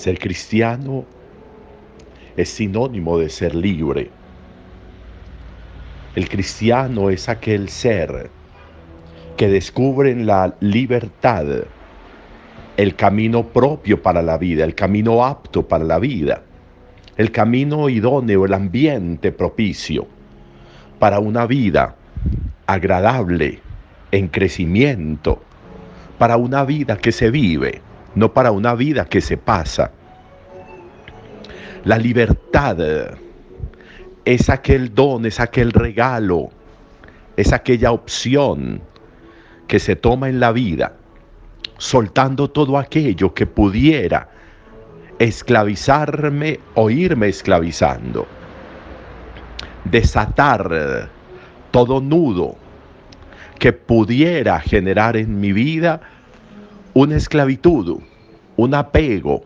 Ser cristiano es sinónimo de ser libre. El cristiano es aquel ser que descubre en la libertad el camino propio para la vida, el camino apto para la vida, el camino idóneo, el ambiente propicio para una vida agradable, en crecimiento, para una vida que se vive no para una vida que se pasa. La libertad es aquel don, es aquel regalo, es aquella opción que se toma en la vida, soltando todo aquello que pudiera esclavizarme o irme esclavizando, desatar todo nudo que pudiera generar en mi vida una esclavitud, un apego.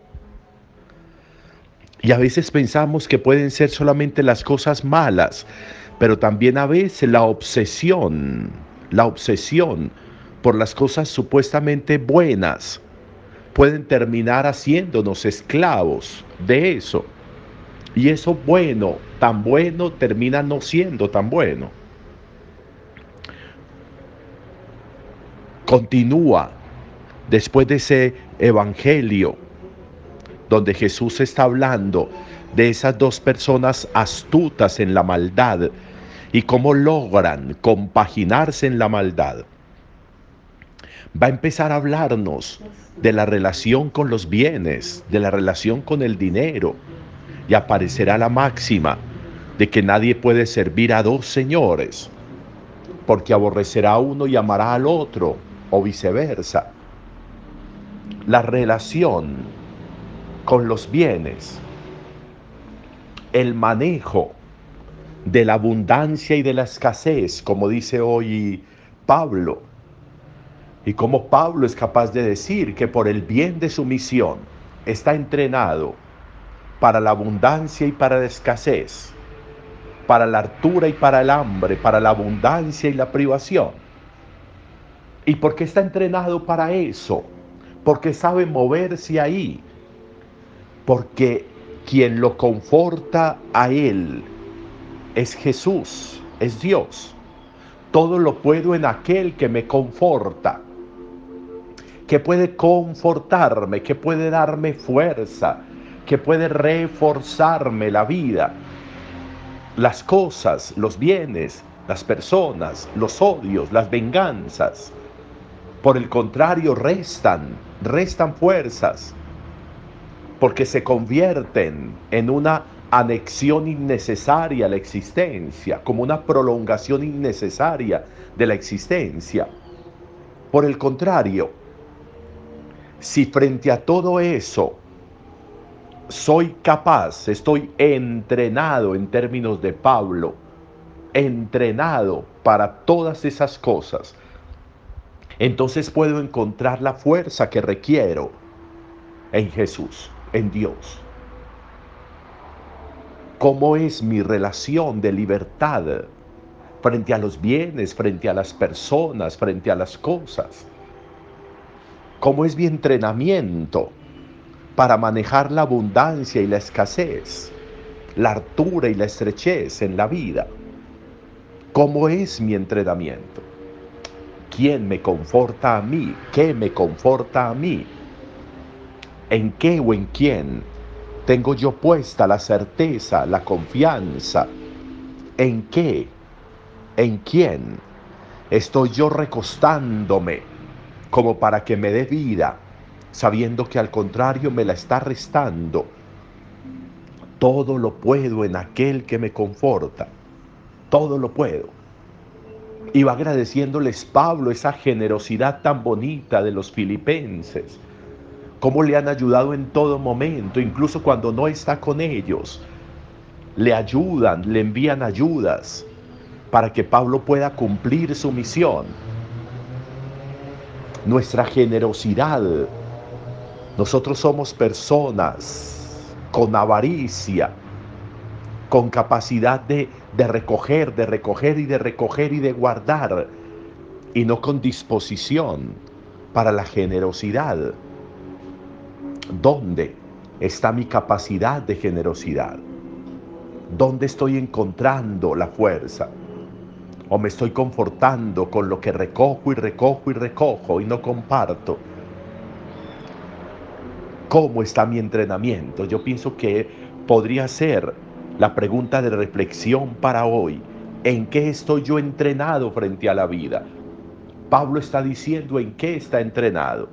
Y a veces pensamos que pueden ser solamente las cosas malas, pero también a veces la obsesión, la obsesión por las cosas supuestamente buenas, pueden terminar haciéndonos esclavos de eso. Y eso bueno, tan bueno, termina no siendo tan bueno. Continúa después de ese evangelio donde Jesús está hablando de esas dos personas astutas en la maldad y cómo logran compaginarse en la maldad, va a empezar a hablarnos de la relación con los bienes, de la relación con el dinero, y aparecerá la máxima de que nadie puede servir a dos señores, porque aborrecerá a uno y amará al otro, o viceversa la relación con los bienes, el manejo de la abundancia y de la escasez, como dice hoy Pablo, y como Pablo es capaz de decir que por el bien de su misión está entrenado para la abundancia y para la escasez, para la altura y para el hambre, para la abundancia y la privación. ¿Y por qué está entrenado para eso? Porque sabe moverse ahí, porque quien lo conforta a él es Jesús, es Dios. Todo lo puedo en aquel que me conforta, que puede confortarme, que puede darme fuerza, que puede reforzarme la vida, las cosas, los bienes, las personas, los odios, las venganzas. Por el contrario, restan restan fuerzas porque se convierten en una anexión innecesaria a la existencia, como una prolongación innecesaria de la existencia. Por el contrario, si frente a todo eso soy capaz, estoy entrenado en términos de Pablo, entrenado para todas esas cosas, entonces puedo encontrar la fuerza que requiero en Jesús, en Dios. ¿Cómo es mi relación de libertad frente a los bienes, frente a las personas, frente a las cosas? ¿Cómo es mi entrenamiento para manejar la abundancia y la escasez, la altura y la estrechez en la vida? ¿Cómo es mi entrenamiento? ¿Quién me conforta a mí? ¿Qué me conforta a mí? ¿En qué o en quién tengo yo puesta la certeza, la confianza? ¿En qué? ¿En quién estoy yo recostándome como para que me dé vida, sabiendo que al contrario me la está restando? Todo lo puedo en aquel que me conforta. Todo lo puedo. Va agradeciéndoles Pablo esa generosidad tan bonita de los filipenses. Cómo le han ayudado en todo momento, incluso cuando no está con ellos. Le ayudan, le envían ayudas para que Pablo pueda cumplir su misión. Nuestra generosidad. Nosotros somos personas con avaricia, con capacidad de, de recoger, de recoger y de recoger y de guardar, y no con disposición para la generosidad. ¿Dónde? está mi capacidad de generosidad? ¿Dónde estoy encontrando la fuerza? ¿O me estoy confortando con lo que recojo y recojo y recojo y no comparto? ¿Cómo está mi entrenamiento? Yo pienso que podría ser la pregunta de reflexión para hoy. ¿En qué estoy yo entrenado frente a la vida? Pablo está diciendo en qué está entrenado.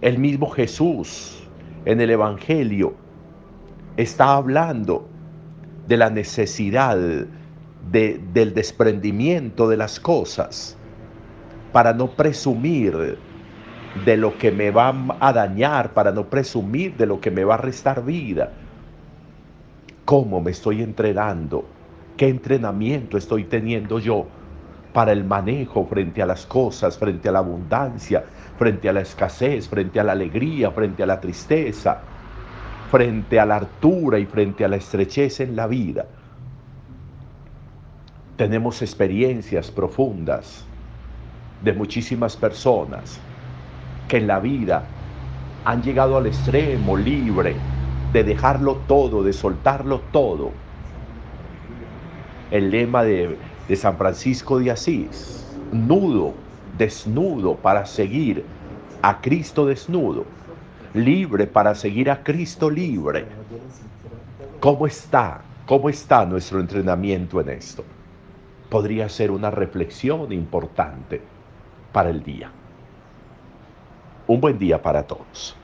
El mismo Jesús en el Evangelio está hablando de la necesidad de, del desprendimiento de las cosas para no presumir de lo que me va a dañar, para no presumir de lo que me va a restar vida. ¿Cómo me estoy entrenando? ¿Qué entrenamiento estoy teniendo yo para el manejo frente a las cosas, frente a la abundancia, frente a la escasez, frente a la alegría, frente a la tristeza, frente a la altura y frente a la estrechez en la vida? Tenemos experiencias profundas de muchísimas personas que en la vida han llegado al extremo libre de dejarlo todo, de soltarlo todo. El lema de, de San Francisco de Asís, nudo, desnudo para seguir a Cristo desnudo, libre para seguir a Cristo libre. ¿Cómo está? ¿Cómo está nuestro entrenamiento en esto? Podría ser una reflexión importante para el día. Un buen día para todos.